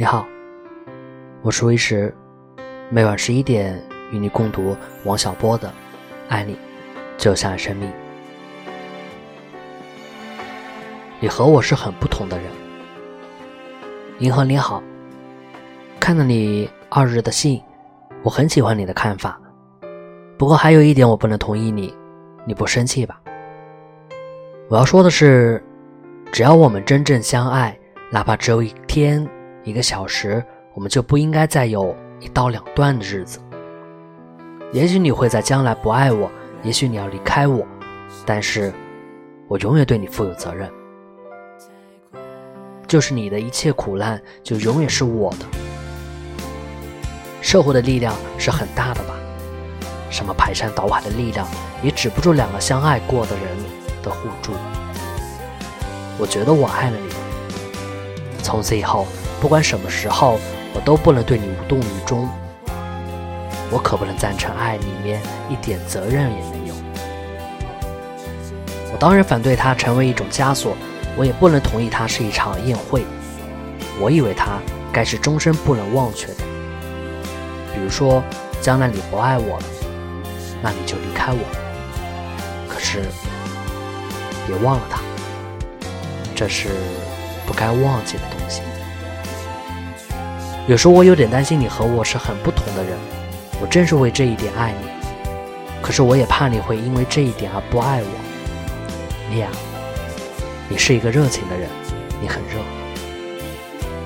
你好，我是微石，每晚十一点与你共读王小波的《爱你就像生命》。你和我是很不同的人。银河你好，看了你二日的信，我很喜欢你的看法。不过还有一点我不能同意你，你不生气吧？我要说的是，只要我们真正相爱，哪怕只有一天、一个小时，我们就不应该再有一刀两断的日子。也许你会在将来不爱我，也许你要离开我，但是我永远对你负有责任。就是你的一切苦难，就永远是我的。社会的力量是很大的吧？什么排山倒海的力量，也止不住两个相爱过的人。的互助，我觉得我爱了你。从此以后，不管什么时候，我都不能对你无动于衷。我可不能赞成爱里面一点责任也没有。我当然反对它成为一种枷锁，我也不能同意它是一场宴会。我以为它该是终身不能忘却的。比如说，将来你不爱我了，那你就离开我。可是。别忘了他，这是不该忘记的东西。有时候我有点担心你和我是很不同的人，我正是为这一点爱你。可是我也怕你会因为这一点而不爱我。莉亚，你是一个热情的人，你很热，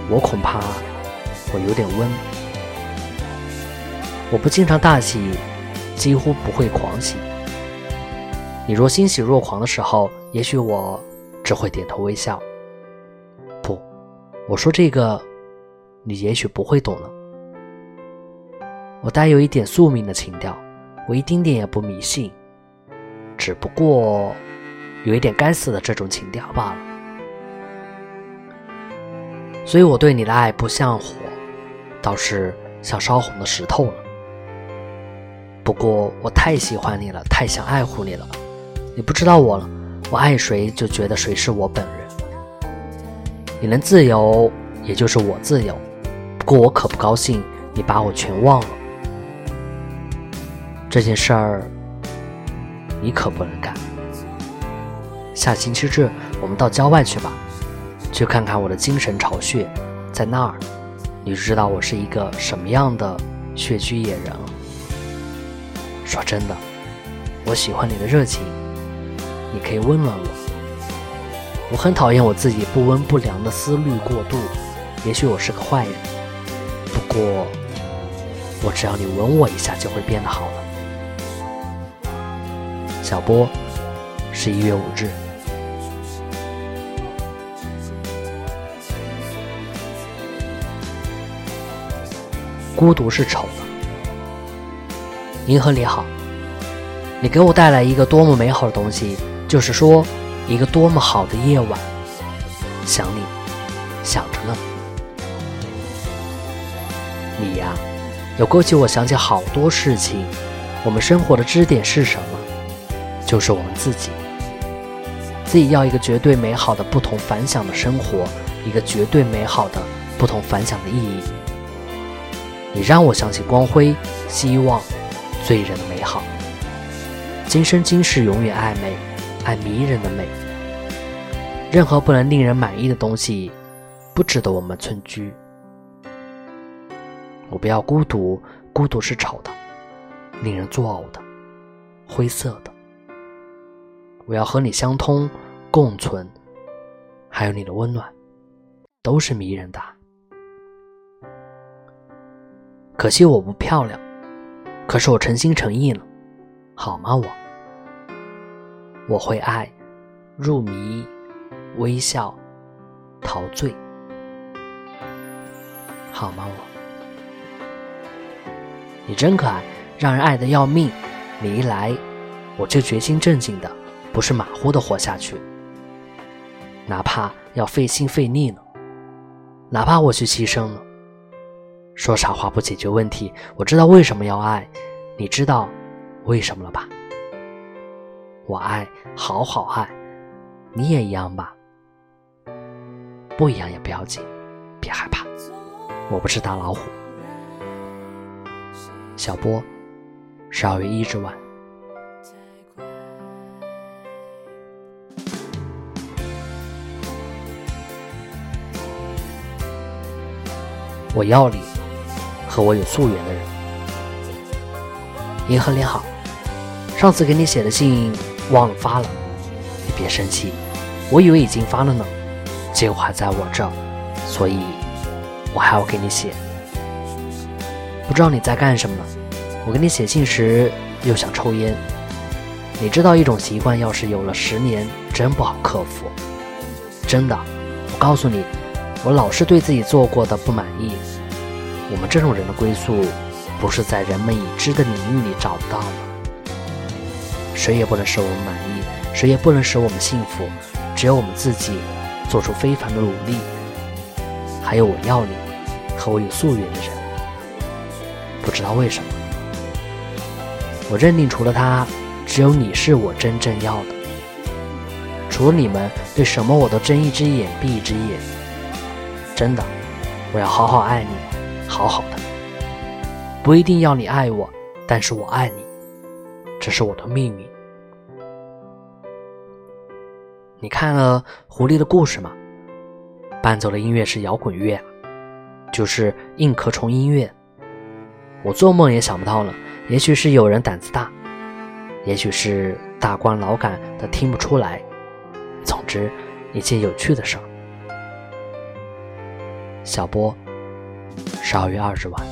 我恐怕我有点温。我不经常大喜，几乎不会狂喜。你若欣喜若狂的时候，也许我只会点头微笑。我说这个，你也许不会懂了。我带有一点宿命的情调，我一丁点也不迷信，只不过有一点该死的这种情调罢了。所以我对你的爱不像火，倒是像烧红的石头了。不过我太喜欢你了，太想爱护你了。你不知道我了，我爱谁就觉得谁是我本人。你能自由，也就是我自由。不过我可不高兴你把我全忘了。这件事儿，你可不能干。下星期日我们到郊外去吧，去看看我的精神巢穴，在那儿，你就知道我是一个什么样的穴居野人了。说真的，我喜欢你的热情。你可以温暖我，我很讨厌我自己不温不凉的思虑过度。也许我是个坏人，不过我只要你吻我一下，就会变得好了。小波，十一月五日。孤独是丑的。银河你好，你给我带来一个多么美好的东西。就是说，一个多么好的夜晚，想你，想着呢。你呀，又勾起我想起好多事情。我们生活的支点是什么？就是我们自己。自己要一个绝对美好的、不同凡响的生活，一个绝对美好的、不同凡响的意义。你让我想起光辉、希望、醉人的美好。今生今世，永远暧昧。爱迷人的美，任何不能令人满意的东西，不值得我们存居。我不要孤独，孤独是丑的，令人作呕的，灰色的。我要和你相通，共存，还有你的温暖，都是迷人的。可惜我不漂亮，可是我诚心诚意了，好吗？我。我会爱，入迷，微笑，陶醉，好吗？我，你真可爱，让人爱的要命。你一来，我就决心正经的，不是马虎的活下去。哪怕要费心费力呢，哪怕我去牺牲了。说傻话不解决问题。我知道为什么要爱，你知道为什么了吧？我爱，好好爱，你也一样吧？不一样也不要紧，别害怕。我不是大老虎。小波，十二月一日晚。我要你，和我有夙缘的人。银河你好，上次给你写的信忘了发了，你别生气，我以为已经发了呢，结果还在我这，所以我还要给你写。不知道你在干什么？我给你写信时又想抽烟。你知道一种习惯，要是有了十年，真不好克服。真的，我告诉你。我老是对自己做过的不满意。我们这种人的归宿，不是在人们已知的领域里找到吗？谁也不能使我们满意，谁也不能使我们幸福，只有我们自己做出非凡的努力。还有我要你，和我有夙愿的人，不知道为什么，我认定除了他，只有你是我真正要的。除了你们，对什么我都睁一只眼闭一只眼。真的，我要好好爱你，好好的。不一定要你爱我，但是我爱你，这是我的秘密。你看了《狐狸的故事》吗？伴奏的音乐是摇滚乐，就是硬壳虫音乐。我做梦也想不到了，也许是有人胆子大，也许是大官老杆的听不出来。总之，一件有趣的事儿。小波，十二月二十晚。